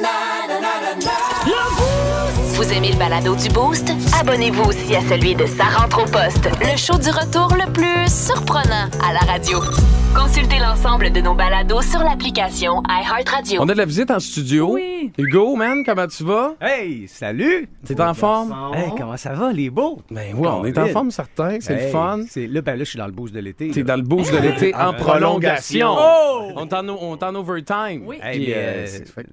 na na na na. Vous aimez le balado du Boost? Abonnez-vous aussi à celui de Sa rentre au poste, le show du retour le plus surprenant à la radio. Consultez l'ensemble de nos balados sur l'application iHeartRadio. On a de la visite en studio. Oui. Hugo, man, comment tu vas? Hey, salut! T'es en forme? Hey, comment ça va, les beaux? Ben oui, on est en forme, certain. C'est le fun. c'est- Là, ben là, je suis dans le boost de l'été. T'es dans le boost de l'été en prolongation. Oh! On est en, overtime. Oui. Hey, Puis, mais, euh,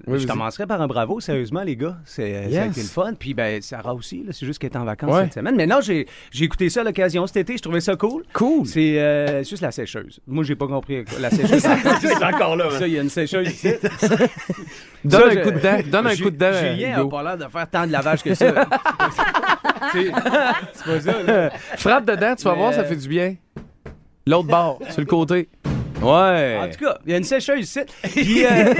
euh, je commencerai par un bravo, sérieusement, les gars. C'est, euh, Ça a Yes. été le fun. Puis, ben, Sarah aussi, c'est juste qu'elle est en vacances Ouais. cette semaine. Mais non, j'ai, j'ai écouté ça à l'occasion cet été. Je trouvais ça cool. Cool. C'est euh, juste la sécheuse. Moi, j'ai pas compris. La sécheuse, c'est encore là. Ça, il y a une sécheuse ici. Donne Ça, un je- coup de dent. Donne un coup de dent. Julien a Hugo. pas l'air de faire tant de lavage que ça. c'est, c'est pas ça, là. Frappe dedans, tu vas Mais, voir, ça fait du bien. L'autre bord, sur le côté. Ouais. En tout cas, il y a une sécheuse ici. Puis, euh,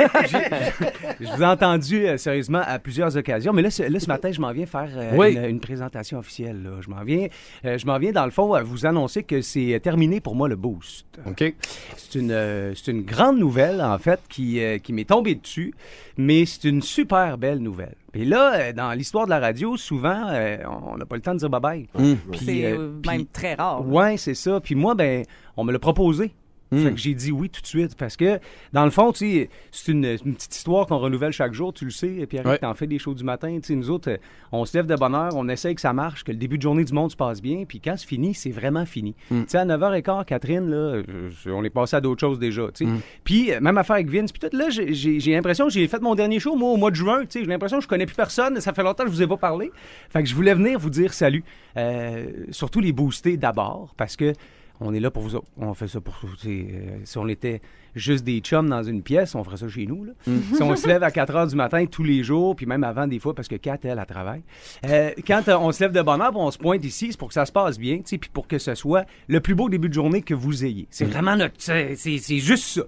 je vous ai entendu euh, sérieusement à plusieurs occasions, mais là, ce, là, ce matin, je m'en viens faire euh, Oui. une, une présentation officielle. là. Je m'en viens, euh, je m'en viens dans le fond à vous annoncer que c'est terminé pour moi le boost. OK. C'est une, euh, c'est une grande nouvelle en fait qui, euh, qui m'est tombée dessus, mais c'est une super belle nouvelle. Et là, dans l'histoire de la radio, souvent, euh, on n'a pas le temps de dire bye bye. Puis, C'est euh, puis- même très rare. Ouais, c'est ça. Puis moi, ben, on me l'a proposé. Fait que j'ai dit oui tout de suite parce que, dans le fond, c'est une, une petite histoire qu'on renouvelle chaque jour, tu le sais. Et Pierre, Ouais. t'en fais des shows du matin. Nous autres, euh, on se lève de bonne heure, on essaye que ça marche, que le début de journée du monde se passe bien. Puis quand c'est fini, c'est vraiment fini. Tu sais, à 9h15, Catherine, là, on est passé à d'autres choses déjà. tu sais. Puis, euh, même affaire avec Vince. Puis tout, là, j'ai- l'impression que j'ai fait mon dernier show, moi, au mois de juin. Tu sais, j'ai l'impression que je connais plus personne. Ça fait longtemps que je vous ai pas parlé. Fait que je voulais venir vous dire salut. Euh, surtout les booster d'abord, parce que on est là pour vous autres. On fait ça pour vous. euh, si on était juste des chums dans une pièce, on ferait ça chez nous. Là. Si on se lève à 4 heures du matin tous les jours, puis même avant des fois, parce que Kat, elle, elle travaille. Euh, quand euh, on se lève de bonne heure, on se pointe ici, c'est pour que ça se passe bien, puis pour que ce soit le plus beau début de journée que vous ayez. C'est vraiment notre... C'est juste ça.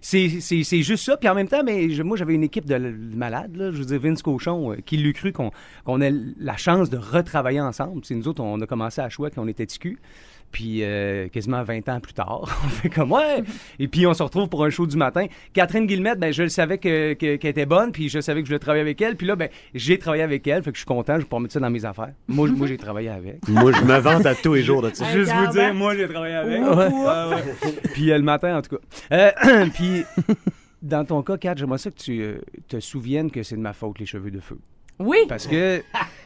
C'est juste ça. Puis en même temps, mais je- moi, j'avais une équipe de, de malades. Là. Je veux dire, Vince Cochon, euh, qui l'eût cru qu'on ait la chance de retravailler ensemble. Nous autres, on a commencé à Chouette, on était TQ. Puis euh, quasiment 20 ans plus tard, on fait comme ouais. Et puis on se retrouve pour un show du matin. Catherine Guillemette, ben je le savais que- que- qu'elle était bonne, puis je savais que je voulais travailler avec elle. Puis là, ben j'ai travaillé avec elle, fait que je suis content, je vais pouvoir mettre ça dans mes affaires. Moi, moi j'ai travaillé avec. Moi, je me vante à tous les jours de ça. Juste vous dire, hein. moi j'ai travaillé avec. Ouais. Ouais, ouais. Puis euh, le matin, en tout cas. Euh, puis dans ton cas, Kat, j'aimerais ça que tu euh, te souviennes que c'est de ma faute, les cheveux de feu. Oui. Parce que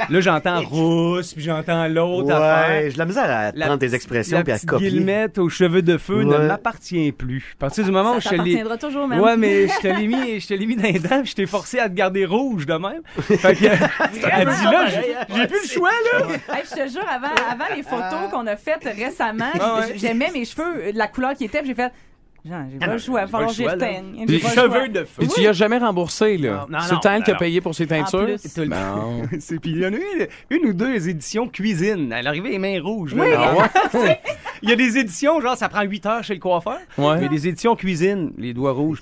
là, j'entends rousse, puis j'entends l'autre Ouais, affaire. j'ai de la misère à La prendre tes expressions puis à copier. guillemette aux cheveux de feu ne Ouais. m'appartient plus. À partir du moment Ça où je te l'ai... toujours, même. Ouais, mais je te l'ai mis, je te l'ai mis dans les dents, puis je t'ai forcé à te garder rouge de même. Fait que, elle dit là, j'ai- plus le choix, là. Hey, je te jure, avant, avant les photos qu'on a faites récemment, Ah ouais. j'aimais mes cheveux, la couleur qui était, puis j'ai fait. J'ai pas le choix, il va falloir que j'y. Les pas le choix. cheveux de feu. Et tu y as jamais remboursé, là. Non, non, C'est le temps non, qui a payé pour ses teintures. plus. Tout le- Non. C'est puis il y en a eu une ou deux éditions cuisine. Elle arrivait les mains rouges. là. Oui. Ah ouais? il y a des éditions, genre, ça prend 8 heures chez le coiffeur. Ouais. Il y a des éditions cuisine, les doigts rouges.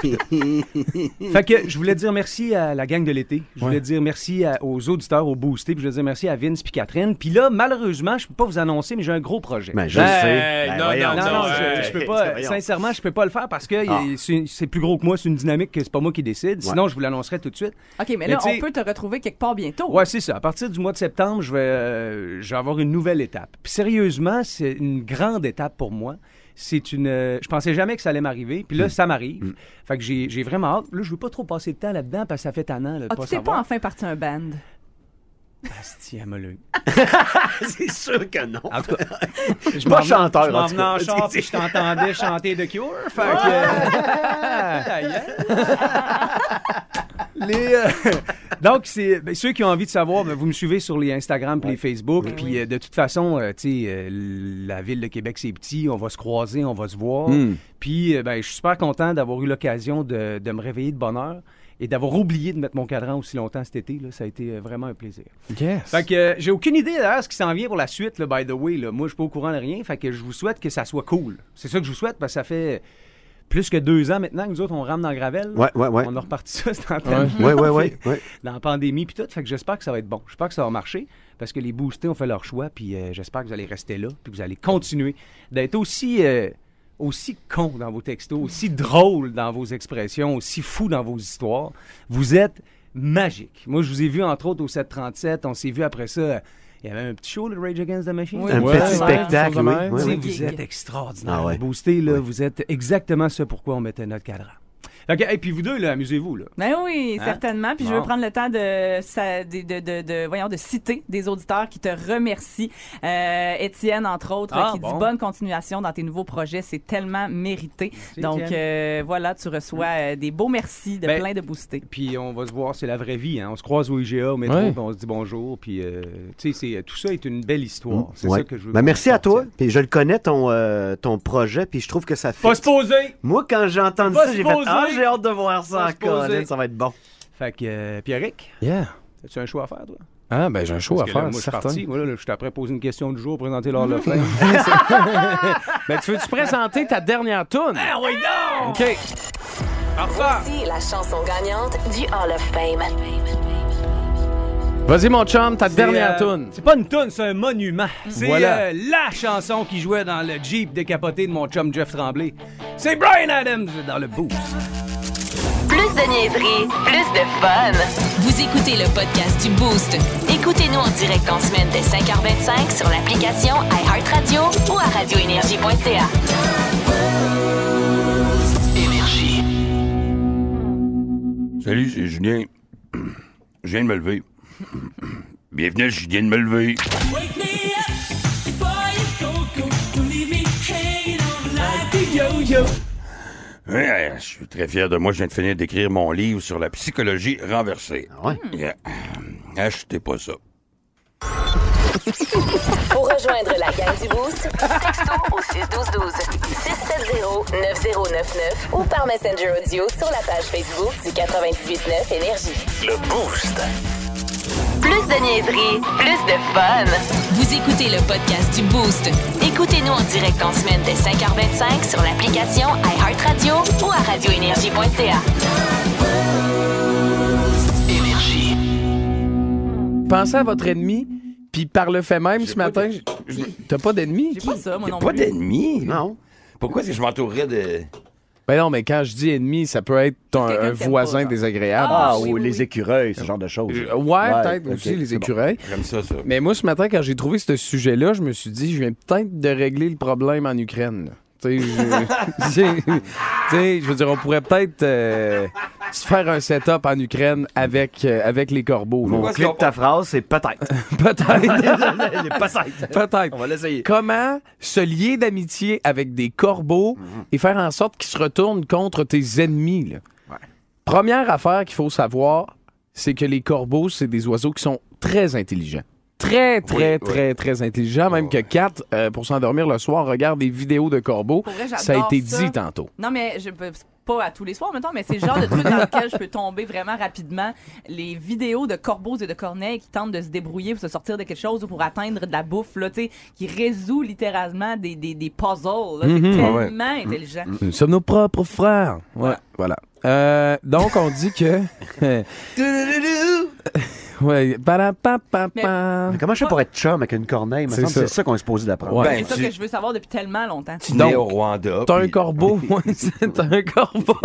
fait que je voulais dire merci à la gang de l'été. Je voulais Ouais. dire merci à- aux auditeurs, aux boostés. Puis je voulais dire merci à Vince puis Catherine. Puis là, malheureusement, je peux pas vous annoncer, mais j'ai un gros projet. Ben, je le sais. Ben, non, voyons, non, non, je, je peux pas. voyons. Sincèrement, je peux pas le faire parce que Ah. c'est plus gros que moi, c'est une dynamique que c'est pas moi qui décide. Sinon, je vous l'annoncerai tout de suite. OK, mais Mais là, on peut te retrouver quelque part bientôt. Ouais, c'est ça. À partir du mois de septembre, je vais, euh, je vais avoir une nouvelle étape. Puis sérieusement, c'est une grande étape pour moi. C'est une. euh, je pensais jamais que ça allait m'arriver. Puis là, ça m'arrive. Fait que j'ai j'ai vraiment hâte. Là, je veux pas trop passer de temps là-dedans parce que ça fait tannant. Là, de Ah, pas tu t'es pas enfin parti un band? Asti, elle. C'est sûr que non. En tout cas, je Pas m'en venais- chanteur, Je m'en en venais char puis je t'entendais chanter The Cure. Fait que. euh, Les, euh, Donc, c'est ben, ceux qui ont envie de savoir, ben, vous me suivez sur les Instagram et les Facebook. Puis euh, de toute façon, euh, tu sais, la ville de Québec, c'est petit. On va se croiser, on va se voir. Hmm. Puis, ben, je suis super content d'avoir eu l'occasion de, de me réveiller de bonne heure et d'avoir oublié de mettre mon cadran aussi longtemps cet été. Là. Ça a été euh, vraiment un plaisir. Yes. Fait que euh, j'ai aucune idée d'ailleurs ce qui s'en vient pour la suite, là, by the way. Là. Moi, je suis pas au courant de rien. Fait que je vous souhaite que ça soit cool. C'est ça que je vous souhaite parce que ça fait plus que deux ans maintenant que nous autres, on rampe dans le gravel. Ouais, ouais, ouais. On a reparti ça, cette antenne. Ouais, ouais, ouais. ouais. Dans la pandémie puis tout. Fait que j'espère que ça va être bon. J'espère que ça va marcher parce que les boostés ont fait leur choix. Puis euh, j'espère que vous allez rester là. Puis que vous allez continuer d'être aussi, euh, aussi con dans vos textos, aussi drôle dans vos expressions, aussi fou dans vos histoires. Vous êtes magique. Moi, je vous ai vu, entre autres, au 737. On s'est vu après ça. Il y avait un petit show, le Rage Against the Machine? Oui. Un Ouais, petit ouais, spectacle, oui. oui, oui. Vous êtes extraordinaire. Ah ouais. Boosté, là, vous êtes exactement ce pourquoi on mettait notre cadran. Et puis vous deux, là, amusez-vous. Là. Ben oui, Hein? certainement. Puis je veux prendre le temps de, de, de, de, de- voyons, de citer des auditeurs qui te remercient. Euh, Étienne, entre autres, Ah, qui bon. dit bonne continuation dans tes nouveaux projets. C'est tellement mérité. Merci, Donc euh, voilà, tu reçois euh, des beaux merci de Ben, plein de boostés. Puis on va se voir, c'est la vraie vie. Hein. On se croise au IGA, au métro, Ouais. puis on se dit bonjour. Puis, euh, tu sais, c'est- tout ça est une belle histoire. C'est Ouais. ça que je veux Ben, merci à toi. Puis je le connais, ton, euh, ton projet, puis je trouve que ça fait. Faut se poser! Moi, quand j'ai entendu ça, se j'ai fait poser. Ah, j'ai hâte de voir ça poser. Ça va être bon. Fait que, euh, Pierrick, Yeah. as-tu un choix à faire, toi? Ah, ben j'ai un show Parce à là, faire, moi, je suis parti. Moi, là, je suis après poser une question du jour, présenter l'heure le flame. Ben, tu veux-tu présenter ta dernière tune? ah oui, non! OK. Voici la chanson gagnante du Hall of Fame. Vas-y, mon chum, ta dernière euh, tune. C'est pas une tune, c'est un monument. C'est Voilà. euh, la chanson qui jouait dans le Jeep décapoté de mon chum Jeff Tremblay. C'est Brian Adams dans le boost. Plus de niaiserie, plus de fun. Vous écoutez le podcast du Boost. Écoutez-nous en direct en semaine dès 5h25 sur l'application iHeartRadio ou à radioénergie.ca. Salut, c'est Julien. Je viens de me lever. Bienvenue, je viens de me lever. Ouais, je suis très fier de moi. Je viens de finir d'écrire mon livre sur la psychologie renversée. Ouais? Yeah. Achetez pas ça. Pour rejoindre la gang du Boost, texto au 61212 670 9099 ou par Messenger Audio sur la page Facebook du 989 Énergie. Le Boost. Plus de niaiserie, plus de fun. Vous écoutez le podcast du Boost. Écoutez-nous en direct en semaine dès 5h25 sur l'application iHeartRadio ou à radioénergie.ca. Énergie. Pensez à votre ennemi, puis par le fait même, ce matin, t'as pas d'ennemi? J'ai pas ça, moi non pas plus. d'ennemis? Non. Pourquoi est-ce que je m'entourerais de. Ben non, mais quand je dis ennemi, ça peut être un voisin pas, désagréable. Ah, Ah, oui, ou oui, les écureuils, ce genre de choses. Euh, ouais, peut-être aussi les bon. écureuils. J'aime ça, ça. Mais moi, ce matin, quand j'ai trouvé ce sujet-là, je me suis dit, je viens peut-être de régler le problème en Ukraine. Là. Tu sais, je- veux dire, on pourrait peut-être euh, se faire un setup en Ukraine avec, euh, avec les corbeaux. Mon clip de ta phrase, c'est peut-être. Peut-être. peut-être. Peut-être. On va l'essayer. Comment se lier d'amitié avec des corbeaux et faire en sorte qu'ils se retournent contre tes ennemis. là? Première affaire qu'il faut savoir, c'est que les corbeaux, c'est des oiseaux qui sont très intelligents. Très, très, Oui, très, très intelligents. Même que Kat, euh, pour s'endormir le soir, regarde des vidéos de corbeaux. Vrai, Ça a été ça. dit tantôt. Non, mais je peux pas à tous les soirs, mettons, mais c'est le genre de truc dans lequel je peux tomber vraiment rapidement. Les vidéos de corbeaux et de corneilles qui tentent de se débrouiller pour se sortir de quelque chose ou pour atteindre de la bouffe, là, tu sais, qui résout littéralement des, des, des puzzles. là. C'est Mhm. tellement intelligent. Nous sommes nos propres frères. Ouais, voilà. Euh, donc, on dit que... ouais. Mais comment je fais pour être chum avec une corneille? C'est ça. Qu'on est supposé d'apprendre. Ouais. C'est ça que je veux savoir depuis tellement longtemps. Tu nais au Rwanda. T'as un puis- corbeau. Ouais, c'est- T'as un corbeau.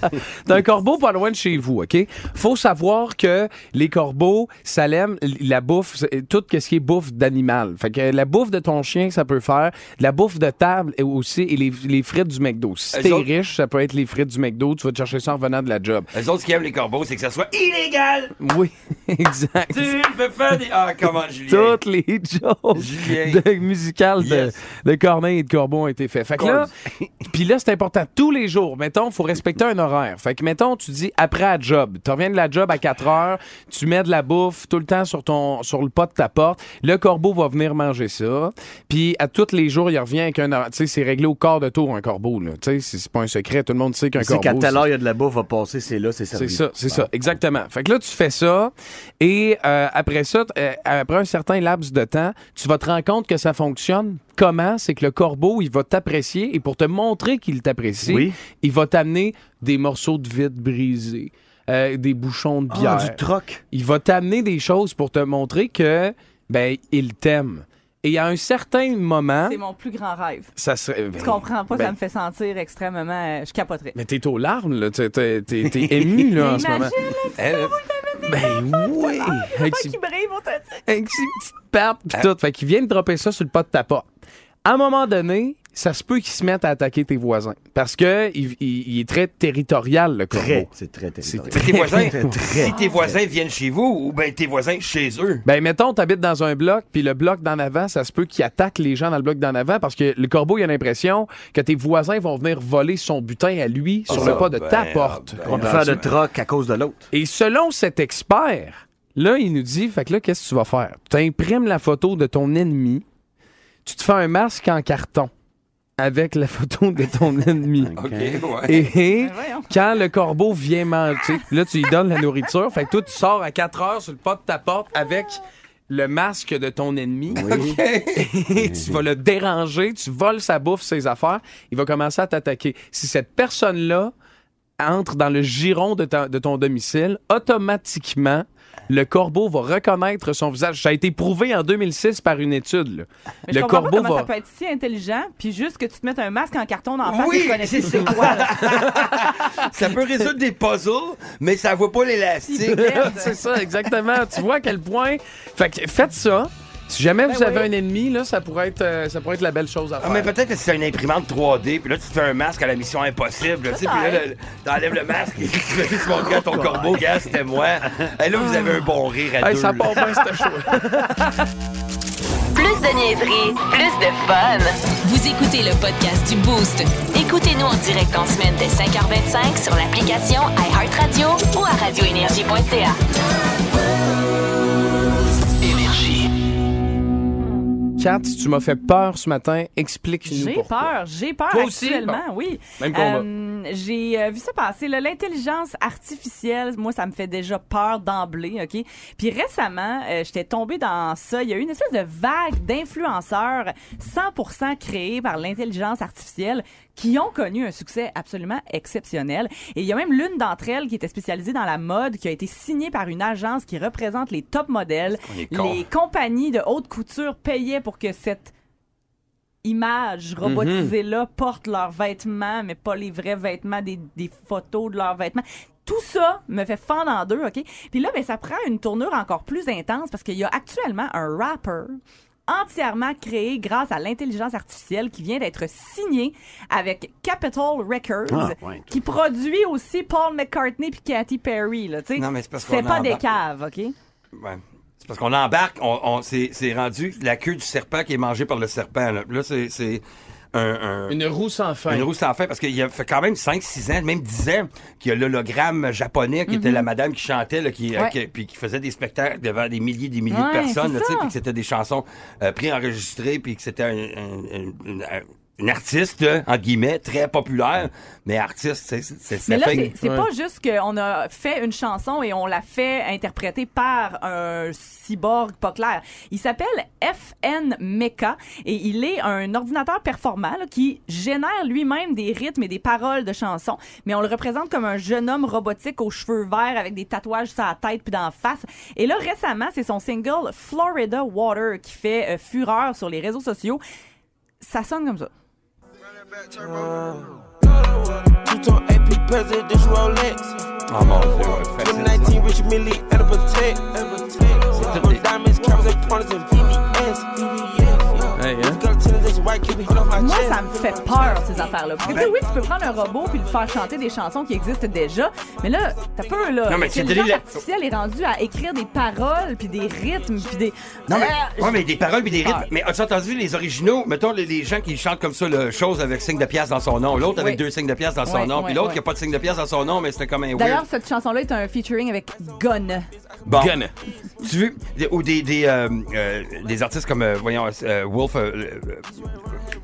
T'as un corbeau pas loin de chez vous, OK? Faut savoir que les corbeaux, ça l'aime, la bouffe, tout ce qui est bouffe d'animal. Fait que la bouffe de ton chien, ça peut faire. La bouffe de table et aussi, et les, les frites du McDo. Si t'es autres- riche, ça peut être les frites du McDo. Tu vas te chercher ça en revenant de la job. Les autres, ce qui aiment les corbeaux, c'est que ça soit illégal. Oui, exact. Tu me fais faire des. Ah, comment, Julien? Toutes les jokes de, musicales de, Yes. de Corneille et de Corbeau ont été faits. Fait que là, puis là, c'est important. Tous les jours, mettons, faut respecter un horaire. Fait que, mettons, tu dis après à job. Tu reviens de la job à 4 heures, tu mets de la bouffe tout le temps sur ton sur le pas de ta porte. Le corbeau va venir manger ça. Puis à tous les jours, il revient avec un horaire. Tu sais, c'est réglé au quart de tour, un corbeau. là. Tu sais, c'est c'est pas un secret. Tout le monde sait qu'un C'est corbeau. qu'à telle c'est- heure, il y a de la bouffe, va passer, c'est là, c'est servi. c'est ça, c'est ça, exactement. Fait que là, tu fais ça, et euh, après ça, euh, après un certain laps de temps, tu vas te rendre compte que ça fonctionne. Comment? C'est que le corbeau, il va t'apprécier, et pour te montrer qu'il t'apprécie, Oui. il va t'amener des morceaux de vitre brisés, euh, des bouchons de Ah, bière. du troc. Il va t'amener des choses pour te montrer que, ben, il t'aime. Et à un certain moment, C'est mon plus grand rêve. ça serait... Tu comprends pas, ben- ça me fait sentir extrêmement. euh, je capoterais. Mais t'es aux larmes, là. T'es, t'es- t'es- t'es ému, là, en ce moment. Imagine, Elle, Ben oui! Avec ses petites pattes pis tout. Fait qu'il vient de dropper ça sur le pas de ta porte. À un moment donné, ça se peut qu'il se mette à attaquer tes voisins. Parce que il, il- il est très territorial, le corbeau. Très, c'est très territorial. C'est tes voisins. Très. si tes voisins viennent chez vous ou ben tes voisins chez eux. Ben, mettons, t'habites dans un bloc, puis le bloc d'en avant, ça se peut qu'il attaque les gens dans le bloc d'en avant parce que le corbeau, il a l'impression que tes voisins vont venir voler son butin à lui sur le pas de ta ben, porte. ben, On peut faire de troc à cause de l'autre. Et selon cet expert, là, il nous dit, fait que là, qu'est-ce que tu vas faire? Tu imprimes la photo de ton ennemi, tu te fais un masque en carton avec la photo de ton ennemi. OK, ouais. Et Ben voyons. quand le corbeau vient manger, là, tu lui donnes la nourriture. Fait que toi, tu sors à 4 heures sur le pas de ta porte avec le masque de ton ennemi. Et tu vas le déranger, tu voles sa bouffe, ses affaires. Il va commencer à t'attaquer. Si cette personne-là entre dans le giron de, ta- de ton domicile, automatiquement, le corbeau va reconnaître son visage. Ça a été prouvé en 2006 par une étude. là. Mais je Le comprends pas corbeau comment va... ça peut être si intelligent, puis juste que tu te mettes un masque en carton dans la face Oui, et connais c'est plus c'est quoi. là? Ça peut résoudre des puzzles, mais ça vaut pas l'élastique. C'est ça, exactement. tu vois à quel point. Fait que faites ça. Si jamais vous avez oui. un ennemi, là, ça pourrait être, euh, ça pourrait être la belle chose à Ah, faire. mais peut-être que c'est une imprimante 3D, puis là, tu te fais un masque à la mission impossible. là, Tu sais, puis là, le- t'enlèves le masque et tu fais juste montrer à ton corbeau, gars, c'était moi. Et là, vous avez un bon rire à Hey, deux. ça là. part bien, ce show. Plus de niaiserie, plus de fun. Vous écoutez le podcast du Boost. Écoutez-nous en direct en semaine dès 5h25 sur l'application iHeartRadio ou à radioénergie.ca. Kat, tu m'as fait peur ce matin. Explique-nous J'ai peur, j'ai peur Toi aussi? actuellement, Bon. oui. Même combat. Euh, j'ai euh, vu ça passer, là, l'intelligence artificielle, moi, ça me fait déjà peur d'emblée, OK? Puis récemment, euh, j'étais tombée dans ça. Il y a eu une espèce de vague d'influenceurs 100% créés par l'intelligence artificielle qui ont connu un succès absolument exceptionnel. Et il y a même l'une d'entre elles qui était spécialisée dans la mode, qui a été signée par une agence qui représente les top modèles. est. Les compagnies de haute couture payaient pour que cette images robotisées-là portent leurs vêtements, mais pas les vrais vêtements, des, des photos de leurs vêtements. Tout ça me fait fendre en deux, OK? Puis là, ben, ça prend une tournure encore plus intense parce qu'il y a actuellement un rapper entièrement créé grâce à l'intelligence artificielle qui vient d'être signé avec Capitol Records Ah, ouais. qui produit aussi Paul McCartney puis Katy Perry là, tu sais. Non, mais c'est parce C'est pas des caves, OK? Ouais. C'est parce qu'on embarque, on, on- c'est, rendu la queue du serpent qui est mangée par le serpent. Là, Là, c'est, un, un- Une roue sans fin. Une roue sans fin, parce qu'il y a fait quand même 5-6 ans, même 10 ans, qu'il y a l'hologramme japonais qui était la madame qui chantait, là, qui, euh, Mhm. Ouais. qui- puis qui faisait des spectacles devant des milliers des milliers Ouais, de personnes, là, puis que c'était des chansons euh, préenregistrées, puis que c'était un, un- un- une, un- une artiste, là, entre guillemets, très populaire, mais artiste, c'est, c'est, Mais là, fait- c'est c'est Ouais. pas juste qu'on a fait une chanson et on l'a fait interpréter par un cyborg pas clair. Il s'appelle FN Mecha et il est un ordinateur performant là, qui génère lui-même des rythmes et des paroles de chansons, mais on le représente comme un jeune homme robotique aux cheveux verts avec des tatouages sur la tête puis dans la face. Et là, récemment, c'est son single Florida Water qui fait euh, fureur sur les réseaux sociaux. Ça sonne comme ça. Two-tone AP presidential Rolex. Oh mon Dieu, ouais, facile, ça. 2019 Rich Millie and a protect. tout des- Diamonds, cameras, and pointers, and VVS. Hey, hein? Moi, ça me fait peur, ces affaires-là. Parce que, tu sais, oui, tu peux prendre un robot puis le faire chanter des chansons qui existent déjà, mais là, t'as peu, là. Non, mais c'est L'intelligence donné la- artificielle est rendue à écrire des paroles puis des rythmes puis des... Non, mais, Euh, ouais, mais des paroles puis des rythmes. Mais as-tu entendu les originaux? Mettons les, les gens qui chantent comme ça, le chose avec signe de pièce dans son nom. L'autre avec Oui. deux signes de pièce dans son nom. Puis l'autre qui a pas de signe de pièce dans son nom, mais c'était comme un D'ailleurs, cette chanson-là est un featuring avec Gun. Bon. Gun. Tu veux? Ou des, des, euh, euh, des artistes comme, euh, voyons, euh, Wolf. Euh,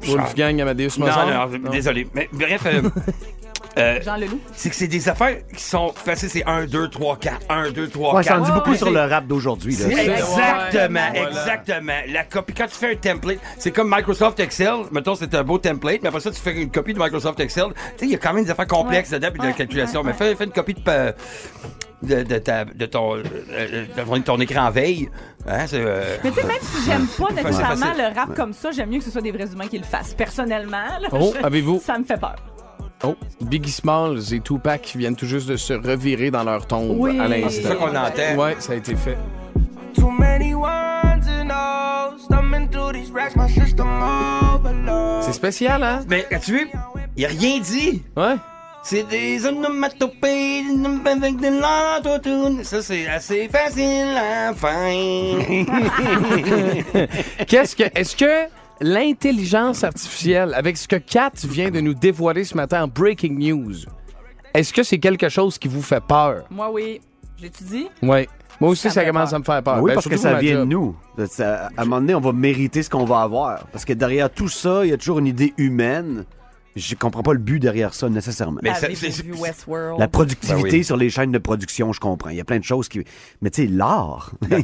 Wolfgang Amadeus non, Mozart? non, non, désolé. Mais bref. euh, euh, Jean Leloup. c'est que c'est des affaires qui sont faciles, c'est 1, 2, 3, 4, 1, 2, 3, Ouais, 4. ça en dit beaucoup ouais, sur le rap d'aujourd'hui. là. C'est C'est- Exactement, voilà. exactement. La copie, quand tu fais un template, c'est comme Microsoft Excel. Mettons, c'est un beau template, mais après ça, tu fais une copie de Microsoft Excel. Tu sais, il y a quand même des affaires complexes Ouais. dedans puis de Ouais, calculation. ouais, mais fais, fais une copie de, pa- de, de, ta- de ton, euh, de ton, ton écran veille. Hein, c'est, euh, Mais tu sais, même si j'aime pas nécessairement facile. le rap comme ça, j'aime mieux que ce soit des vrais humains qui le fassent. Personnellement, là, Oh, je- avez-vous- Ça me fait peur. Oh, Biggie Smalls et Tupac viennent tout juste de se revirer dans leur tombe Oui. à l'instant. C'est ça qu'on entend. Ouais, ça a été fait. Too many ones and O's. Thumbing through these racks, my system overload. C'est spécial, hein? Mais as-tu vu? Il a rien dit. Ouais. C'est des onomatopées avec de l'autotune. Ça, c'est assez facile à faire. Qu'est-ce que. Est-ce que l'intelligence artificielle, avec ce que Kat vient de nous dévoiler ce matin en breaking news, est-ce que c'est quelque chose qui vous fait peur? Moi, oui. J'étudie. Oui. Moi aussi, Ça commence peur. à me faire peur. oui, Ben, parce que ça vient de nous. À un moment donné, on va mériter ce qu'on va avoir. Parce que derrière tout ça, il y a toujours une idée humaine. Je comprends pas le but derrière ça nécessairement. Mais ça- c'est- Westworld? La productivité Ben oui. sur les chaînes de production, je comprends. Il y a plein de choses qui. Mais tu sais, l'art. ouais,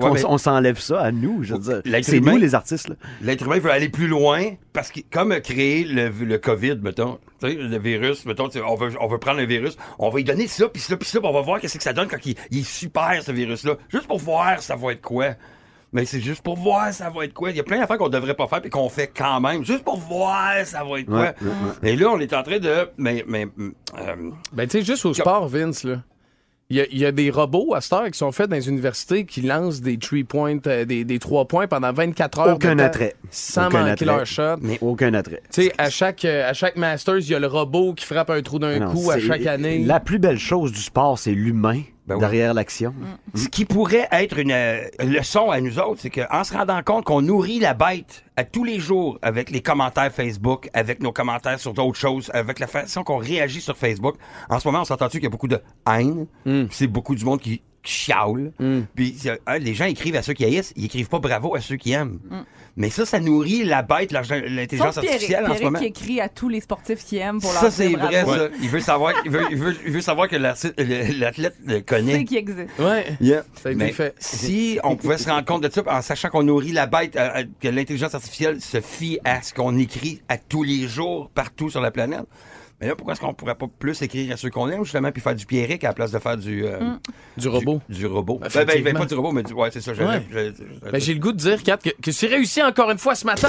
on, mais- on s'enlève ça à nous. Je veux dire. C'est humain- nous les artistes. Là. L'être humain veut aller plus loin parce que, comme a créé le, le COVID, mettons, le virus, mettons, on veut, on veut prendre un virus, on va lui donner ça, puis ça, puis ça, puis on va voir qu'est-ce que ça donne quand il, il est super, ce virus-là. Juste pour voir ça va être quoi. Mais c'est juste pour voir ça va être quoi. Il y a plein d'affaires qu'on devrait pas faire puis qu'on fait quand même, juste pour voir ça va être quoi. Ouais, ouais, ouais. Et là, on est en train de... Mais, mais, euh, Ben, tu sais, juste au sport, Vince, là. Il y, a, il y a des robots à cette heure qui sont faits dans les universités qui lancent des three points, euh, des, des trois points pendant 24 heures. Aucun de attrait. Sans Aucun manquer attrait. leur shot. Mais aucun attrait. Tu sais, à chaque, euh, à chaque Masters, il y a le robot qui frappe un trou d'un coup à chaque année. La plus belle chose du sport, c'est l'humain Ben oui. derrière l'action. Ce qui pourrait être une euh, leçon à nous autres, c'est qu'en se rendant compte qu'on nourrit la bête à tous les jours avec les commentaires Facebook, avec nos commentaires sur d'autres choses, avec la façon qu'on réagit sur Facebook, en ce moment, on s'entend-tu qu'il y a beaucoup de haine, puis c'est beaucoup du monde qui, chiale, puis hein, les gens écrivent à ceux qui haïssent, ils écrivent pas bravo à ceux qui aiment. Mais ça, ça nourrit la bête, l'intelligence artificielle en ce moment. qui écrit à tous les sportifs qui aiment pour leur Ça, c'est vrai, bravo. ça. Il veut savoir, il veut, il veut, il veut savoir que l'athlète le C'est connaît. qui existe. Ouais. Yeah. Ça a été Mais fait. Si on pouvait se rendre compte de ça en sachant qu'on nourrit la bête, euh, euh, que l'intelligence artificielle se fie à ce qu'on écrit à tous les jours partout sur la planète. Mais là, pourquoi est-ce qu'on pourrait pas plus écrire à ceux qu'on aime, justement, puis faire du Pierrick à la place de faire du... euh, Du robot. Du, robot. Ben, ben, ben, pas du robot, mais du... Ouais, c'est ça. Ouais. Ben, j'ai le goût de dire, Kat, que, que tu réussi encore une fois ce matin.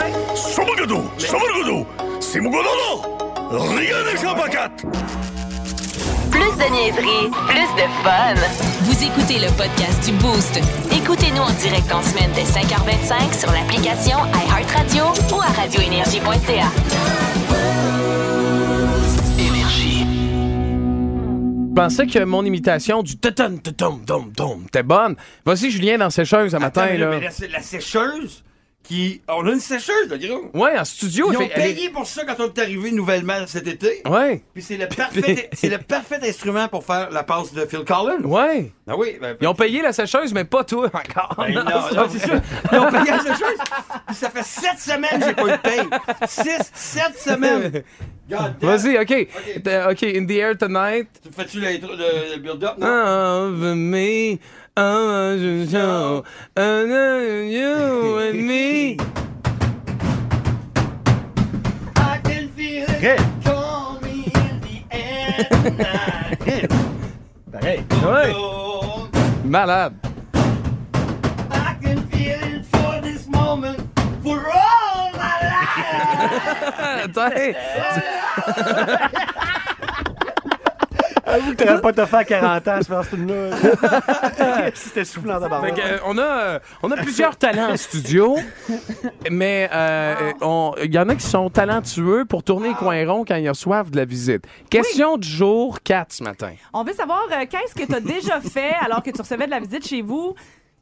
Plus de niaiserie, plus de fun. Vous écoutez le podcast du Boost. Écoutez-nous en direct en semaine dès 5h25 sur l'application iHeartRadio ou à radioénergie.ca. pensais que mon imitation du tatum tatum tom tom était bonne. Voici Julien dans sécheuse ce matin. Attends, mais là, là. mais la, la sécheuse? Qui... On a une sécheuse, là, gros. Ouais, en studio. Ils il ont fait- payé pour ça quand on est arrivé nouvellement cet été. Ouais, Puis c'est le parfait, c'est le parfait instrument pour faire la passe de Phil Collins. ouais. Ah oui. Ben, Ils ont payé la sécheuse, mais pas toi encore. ben non, non, c'est ça. Ils ont payé la sécheuse. Puis ça fait sept semaines que j'ai pas eu de paye. Six, sept semaines. God damn. Vas-y, OK. T'as- OK, In the Air Tonight. Tu Fais-tu le, le build-up, non? Of me, of the show, and you and me. I can feel it coming in the air tonight. Pareil. Ouais. Malade. I can feel it for this moment, for all my life. Attends. Avoue que t'aurais pas te fait 40 ans à se faire ce film-là. C'était soufflant d'abord. Euh, on, a, euh, on a plusieurs talents en studio, mais euh, euh, on- il y en a qui sont talentueux pour tourner les coins ronds quand ils reçoivent de la visite. Question du jour 4 ce matin. On veut savoir euh, qu'est-ce que tu as déjà fait alors que tu recevais de la visite chez vous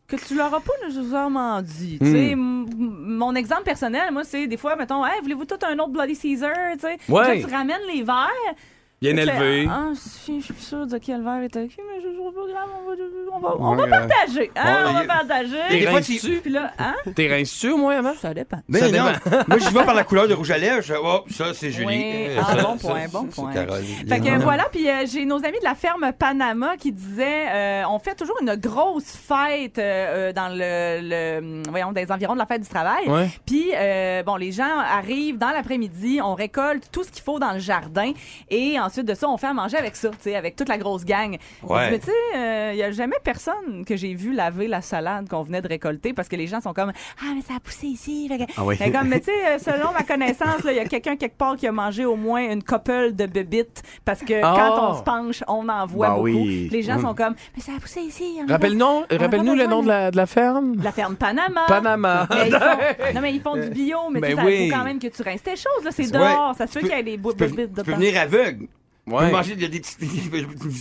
que tu leur as pas nécessairement dit? Hmm. mon exemple personnel, moi, c'est des fois, mettons, hey, voulez-vous tout un autre Bloody Caesar? Tu sais, Ouais. Là, tu ramènes les verres. Bien élevé. Ah, si, je suis sûre de quel verre est ok, mais je suis pas grave, on va, on va, on Ouais, va partager. Hein, Ouais, on va il- partager. T'es rinces-tu? Puis là, hein? T'es rinces-tu avant? Ça dépend. Mais Ça non, dépend. moi j'y vais par la couleur de rouge à lèvres, je oh, ça c'est Julie. Oui. Euh, Ah, ça, bon ça, point, bon c'est point. Caroline. Fait que voilà, puis euh, j'ai nos amis de la ferme Panama qui disaient euh, on fait toujours une grosse fête euh, euh, dans le, le voyons dans les environs de la fête du travail. Ouais. Puis euh, bon, les gens arrivent dans l'après-midi, on récolte tout ce qu'il faut dans le jardin et ensuite de ça, on fait à manger avec ça, tu sais, avec toute la grosse gang. Ouais. Mais tu sais, il y a jamais personne que j'ai vu laver la salade qu'on venait de récolter parce que les gens sont comme Ah, mais ça a poussé ici. Fait Ah oui. Mais comme, mais tu sais, euh, selon ma connaissance, là, il y a quelqu'un quelque part qui a mangé au moins une couple de bébites parce que Ah. quand on se penche, on en voit Bah beaucoup. oui. Les gens sont comme Mais ça a poussé ici. a- Rappelle-nous a pas le nom de la, de la ferme. la ferme Panama. Panama. Mais ils font- non, mais ils font du bio, mais, tu sais, Ben ça oui. faut quand même que tu rinces tes choses. Là, c'est Ouais. dehors. Ça se Tu peut peux- qu'il y ait des bouts Tu de bites tu peux venir aveugle. Ouais. Manger de, des petites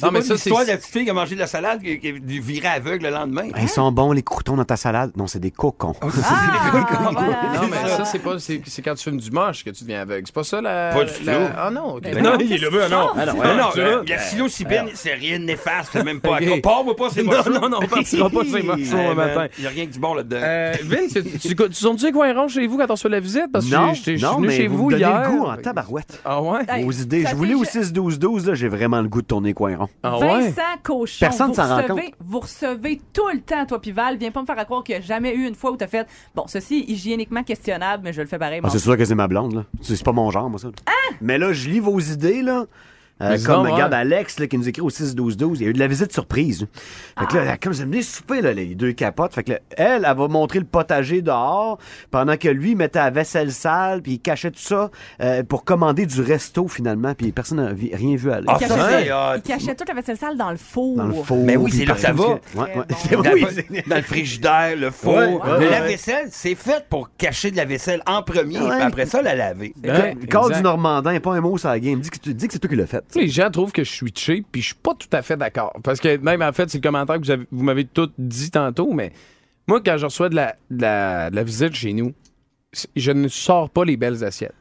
Non, mais ça, c'est. L'histoire de la petite fille qui a mangé de la salade qui, qui est virée aveugle le lendemain. Ils sont bons, les croutons dans ta salade? Non, c'est des cocons. Ah! Ah, non, mais ça, c'est pas. C'est quand tu fumes du moche que tu deviens aveugle. C'est pas ça la. Pas du tout. Ah non, ok. Ben non, il est ben ah, le veut, non. Non, non, tu vois. la c'est rien de néfaste, c'est même pas à. parle pas, c'est Non, non, non, on partira pas de ces le matin. Il n'y a rien que du bon là-dedans. Euh, Vince, tu, tu, tu ont dit quoi rond chez vous quand on se fait la visite? Parce que Non, je suis venu mais chez vous, vous, me donnez hier. le goût en tabarouette. Ah ouais? Aux idées. Je voulais au 6-12 12, j'ai vraiment le goût de tourner coin ah Vincent Cochon. Personne vous s'en rend recevez- compte. Vous recevez tout le temps, toi, Pival. Viens pas me faire croire qu'il n'y a jamais eu une fois où t'as fait, bon, ceci est hygiéniquement questionnable, mais je le fais pareil. Ah, c'est sûr que c'est ma blonde, là. C'est pas mon genre, moi, ça. Hein? Mais là, je lis vos idées, là. Euh, comme, sinon, regarde, ouais. Alex, là, qui nous écrit au 6-12-12, il y a eu de la visite surprise. Fait que là, comme vous venez souper, là, les deux capotes, fait que là, elle, elle va montrer le potager dehors, pendant que lui mettait la vaisselle sale, puis il cachait tout ça euh, pour commander du resto, finalement, puis personne n'a vi- rien vu aller. Ah, Il ça, cachait, il toute la vaisselle sale dans le four. Dans le four. Mais oui, c'est là que ça va. Ouais, ouais. Bon. Dans, Oui, le- c'est- dans le frigidaire, le four. Ouais, ouais, mais ouais. la vaisselle, c'est fait pour cacher de la vaisselle en premier, Ouais. puis après ça, la laver. Ouais, Le corps du Normandin, pas un mot sur la game. Dis que, tu- dis que c'est toi qui l'as fait. Les gens trouvent que je suis cheap, puis je suis pas tout à fait d'accord. Parce que même, en fait, c'est le commentaire que vous, avez- vous m'avez tout dit tantôt, mais moi, quand je reçois de la, de la, de la visite chez nous, je ne sors pas les belles assiettes.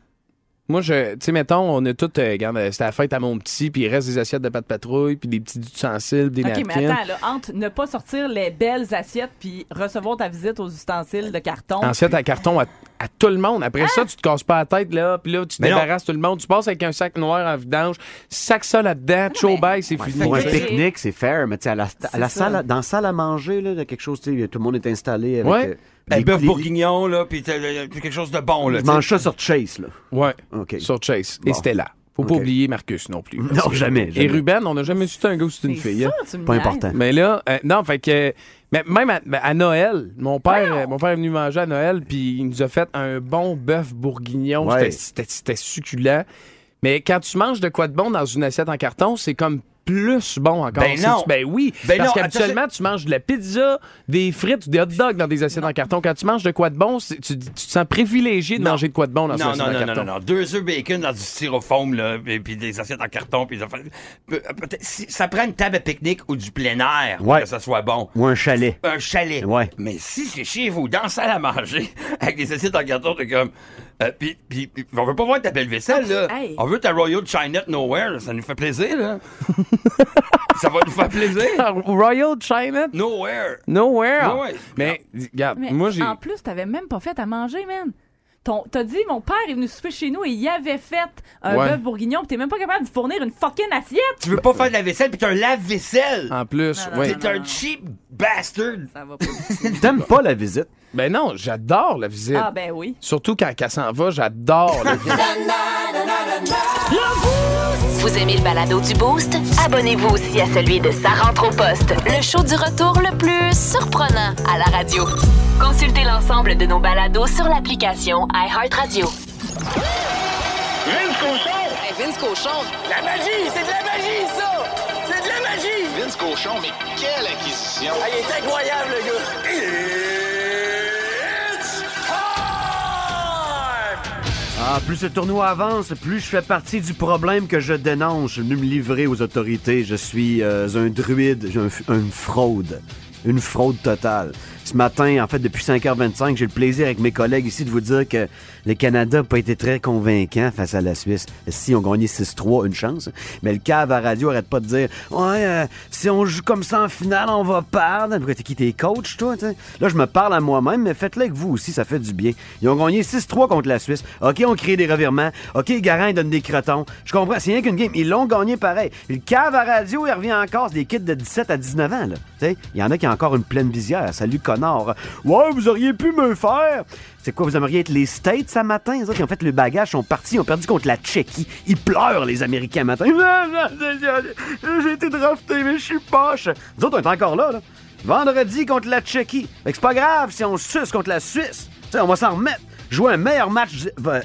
Moi, je, tu sais, mettons, on a tout, euh, regarde, euh, c'était la fête à mon petit, puis il reste des assiettes de pâte patrouille, puis des petits ustensiles, des OK, napkins. mais attends, là, entre ne pas sortir les belles assiettes puis recevoir ta visite aux ustensiles de carton. Assiette à carton à, à tout le monde. Après ça, tu te casses pas la tête, là, puis là, tu Mais non. débarrasses tout le monde. Tu passes avec un sac noir en vidange, sac ça là-dedans, non, show bye, c'est fini. Pour un pique-nique, c'est fair, mais tu sais, à la, à la C'est salle, dans la salle à manger, là, il y a quelque chose, tu sais, tout le monde est installé avec. Ouais. euh, Bœuf les- bourguignon, là, puis quelque chose de bon, là. Je tu sais. mange ça sur Chase, là. Ouais, OK. sur Chase. Bon. Et c'était là. Faut pas oublier Marcus non plus. Non, jamais, Et. Ruben, on n'a jamais su un gars ou c'était une C'est fille. ça, hein. tu me Pas important. Mais là, euh, non, fait que. Mais même à, ben, à Noël, mon père, euh, mon père est venu manger à Noël, puis il nous a fait un bon bœuf bourguignon. Ouais. C'était succulent. Mais quand tu manges de quoi de bon dans une assiette en carton, c'est comme plus bon encore. Ben non. Ben oui. Ben parce qu'habituellement, tu manges de la pizza, des frites ou des hot dogs dans des assiettes en carton. Quand tu manges de quoi de bon, tu, tu te sens privilégié de Non. manger de quoi de bon dans une Non, assiette non, en non, non, carton. non, non. Deux œufs bacon dans du styrofoam, là, et puis des assiettes en carton, puis si- ça prend une table à pique-nique ou du plein air pour que ça soit bon. Ou un chalet. Un chalet. Ouais. Mais si c'est chez vous, dans la salle à manger, avec des assiettes en carton, t'es comme. Euh, puis, puis, puis on veut pas voir ta belle vaisselle, là. Hey. On veut ta Royal Chinette Nowhere, là. ça nous fait plaisir, là. ça va nous faire plaisir. Royal China? Nowhere. Nowhere. Ouais. Mais, regarde, Mais moi, j'ai. en plus, t'avais même pas fait à manger, man. T'as dit, mon père est venu souper chez nous et il avait fait un Ouais. bœuf bourguignon, pis t'es même pas capable de fournir une fucking assiette. Tu veux pas faire de la vaisselle, puis t'as un lave-vaisselle. En plus, Non, non, oui. T'es un cheap bastard. Ça va pas. T'aimes pas la visite? Ben non, j'adore la visite. ah, ben oui. Surtout quand elle s'en va, j'adore la visite. Vous aimez le balado du Boost? Abonnez-vous aussi à celui de Sa rentre au poste, le show du retour le plus surprenant à la radio. Consultez l'ensemble de nos balados sur l'application iHeartRadio. Vince Cochon! Vince Cochon, La magie! C'est de la magie, ça! C'est de la magie! Vince Cochon, mais quelle acquisition! Ah, il est incroyable, le gars! Ah, plus ce tournoi avance, plus je fais partie du problème que je dénonce. Je venu me livrer aux autorités. Je suis euh, un druide, une fraude. Une fraude totale. Ce matin, en fait, depuis 5h25, j'ai le plaisir avec mes collègues ici de vous dire que le Canada n'a pas été très convaincant face à la Suisse. Si on gagnait 6-3, une chance. Mais le cave à radio arrête pas de dire Ouais, euh, si on joue comme ça en finale, on va perdre. Pourquoi t'es qui t'es coach, toi? Là, je me parle à moi-même, mais faites-le avec vous aussi, ça fait du bien. Ils ont gagné 6-3 contre la Suisse. OK, on crée des revirements. OK, Garin donne des crotons. Je comprends, c'est rien qu'une game. Ils l'ont gagné pareil. Le cave à radio, il revient encore. C'est des kids de 17 à 19 ans, là. Il y en a qui ont encore une pleine visière. Salut, Ouais, vous auriez pu me faire. C'est quoi, vous aimeriez être les States ce matin? Les autres, ils ont fait le bagage, sont partis, ils ont perdu contre la Tchéquie. Ils pleurent, les Américains, matin. J'ai été drafté, mais je suis poche. Nous autres, on est encore là, là. vendredi contre la Tchéquie. Que c'est pas grave si on suce contre la Suisse. On va s'en remettre. Jouer un meilleur match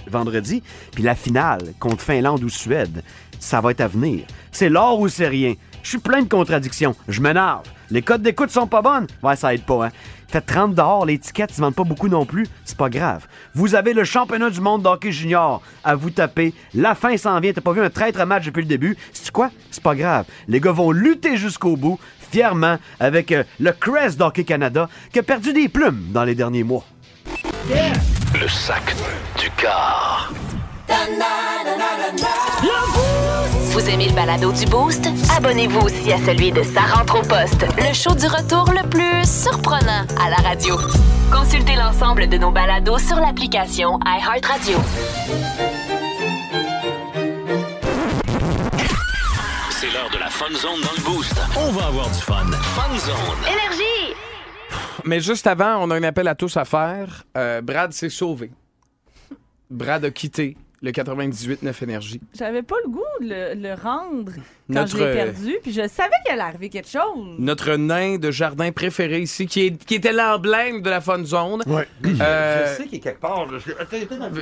vendredi, puis la finale contre Finlande ou Suède, ça va être à venir. C'est l'or ou c'est rien. Je suis plein de contradictions. Je m'énerve. Les codes d'écoute sont pas bonnes. Ouais, ça aide pas, hein. Faites 30 dehors, les tickets se vendent pas beaucoup non plus. C'est pas grave. Vous avez le championnat du monde d'hockey junior à vous taper. La fin s'en vient. T'as pas vu un traître match depuis le début? C'est quoi? C'est pas grave. Les gars vont lutter jusqu'au bout, fièrement, avec euh, le Crest d'Hockey Canada, qui a perdu des plumes dans les derniers mois. Le sac du car. Vous aimez le balado du Boost? Abonnez-vous aussi à celui de Sa rentre au poste, le show du retour le plus surprenant à la radio. Consultez l'ensemble de nos balados sur l'application iHeartRadio. C'est l'heure de la Fun Zone dans le Boost. On va avoir du fun. Fun Zone. Énergie! Mais juste avant, on a un appel à tous à faire. Euh, Brad s'est sauvé. Brad a quitté le 98-9 Énergie. J'avais pas le goût de le, le rendre quand Notre, je l'ai euh, perdu, puis je savais qu'il allait arriver quelque chose. Notre nain de jardin préféré ici, qui, est, qui était l'emblème de la Fun Zone. Ouais. Euh, Je sais qu'il est quelque part.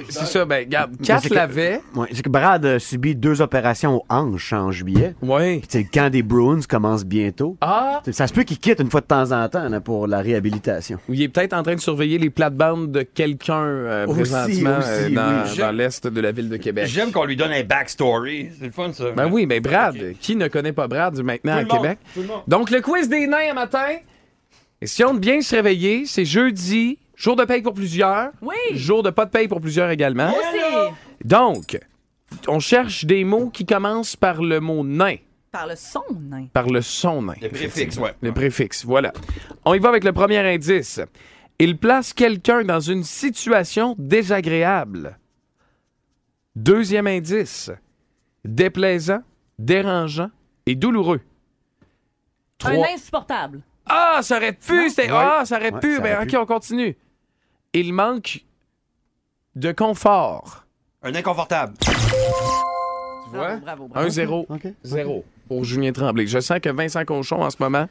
c'est ça, ben, regarde, Kat c'est que- l'avait. Ouais, c'est que Brad a subi deux opérations aux hanches en juillet. Oui. Le camp des Bruins commence bientôt. Ah! Ça se peut qu'il quitte une fois de temps en temps là, pour la réhabilitation. Il est peut-être en train de surveiller les plates-bandes de quelqu'un euh, Aussi, présentement aussi, euh, dans, oui. dans l'est de la ville de Québec. J'aime qu'on lui donne un backstory. C'est le fun, ça. Ben oui, mais Brad, qui ne connaît pas Brad maintenant Tout à Québec? tout le monde. Donc, le quiz des nains à matin. Question de bien se réveiller, c'est jeudi, jour de paye pour plusieurs. Oui. Jour de pas de paye pour plusieurs également. Aussi, Donc, on cherche des mots qui commencent par le mot nain, par le son, nain. par le son nain. Le préfixe, ouais. Le préfixe, voilà. On y va avec le premier indice. Il place quelqu'un dans une situation désagréable. Deuxième indice. Déplaisant, dérangeant et douloureux. Un Trois. insupportable. Ah, ça aurait pu, c'était. Ouais. Ah, ça aurait Ouais, pu. ça Ben, aurait ok, pu. on continue. Il manque de confort. Un inconfortable. Tu vois? Bravo, bravo, bravo. 1-0. OK. 0 pour Julien Tremblay. Je sens que Vincent Conchon, en ce moment,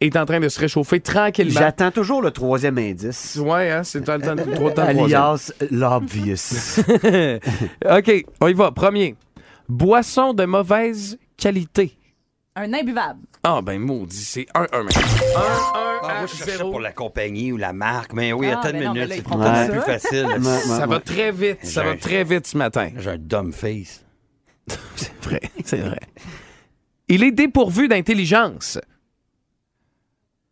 est en train de se réchauffer tranquillement. J'attends toujours le troisième indice. Ouais, hein, c'est le temps, le temps- trop de temps de troisième. Alias l'obvious. OK, on y va. Premier. Boisson de mauvaise qualité. Un imbuvable. Ah, ben, maudit, c'est 1-1 maintenant. 1-1 Ah, à moi, je cherchais 0. pour la compagnie ou la marque. Mais oui, Ah, attends une mais non, mais minute. là, C'est pas plus ça. facile. Ça va très vite, ça va très vite ce matin. J'ai un dumb face. C'est vrai, c'est vrai. Il est dépourvu d'intelligence.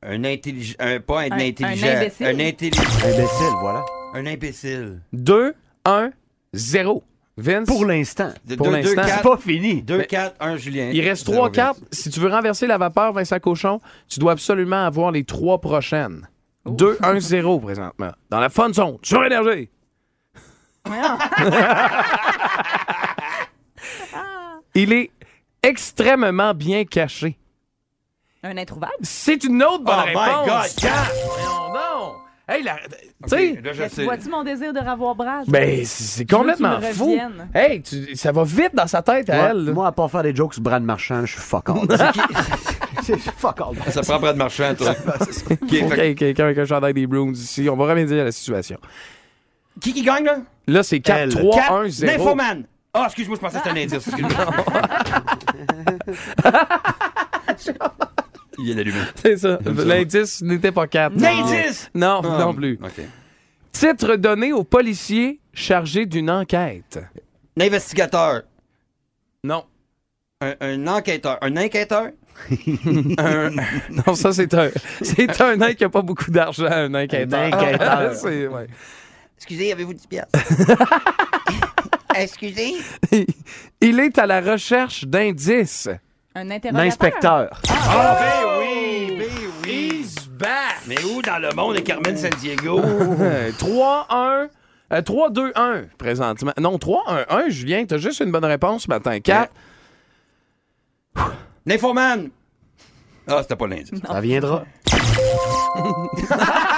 Un intelligent. Un, pas un, Un- intelligent. un imbécile. Un intelligent. Imbécile, voilà. Un imbécile. 2, 1, 0. Vince, Pour l'instant. De- Pour deux- l'instant. deux, C'est quatre- pas fini. 2, 4, 1, Julien. il reste Zéro, trois Vince. cartes. Si tu veux renverser la vapeur, Vincent Cochon, tu dois absolument avoir les trois prochaines. 2, 1, 0 présentement. Dans la fun zone, sur énergie. Il est extrêmement bien caché. Un introuvable? C'est une autre bonne Oh my réponse. God, Kat! Voyons donc. Hey, la- tu Ok, sais, là, je Mais tu sais. vois-tu mon désir de revoir Brad? ben, c'est complètement fou. Hey, tu- ça va vite dans sa tête à Moi, elle. moi, à part faire des jokes sur Brad Marchand, je suis fuck all. C'est fuck all. Ça prend de marchand, toi. Ok, Faut fait- qu'il y ait quelqu'un avec un chandail des Bruins ici. On va remédier à la situation. Qui qui gagne, là? Là, c'est 4, Elle. 3, Quatre. 1, 0. Nymphoman. Ah, excuse-moi, je pensais que c'était un indice. Excuse-moi. Il vient d'allumer. C'est ça. L'indice n'était pas 4. L'indice! Non, Ah, non plus. OK. Titre donné aux policiers chargés d'une enquête. Un investigateur. Non. Un, un enquêteur. Un enquêteur? un, Non, ça, c'est un, c'est un nain qui a pas beaucoup d'argent, un enquêteur. Un enquêteur. Ouais. Excusez, avez-vous 10 piastres? Excusez? Il est à la recherche d'indices. Un interrogateur. L'inspecteur. Ah, ben oui, ben oui. He's back. Mais où dans le monde est Carmen Sandiego? Euh, 3-1. euh, 3-2-1 présentement. Non, 3-1-1, Julien. T'as juste une bonne réponse ce matin. 4. Nymphoman! Ah, c'était pas l'indice. Ça viendra.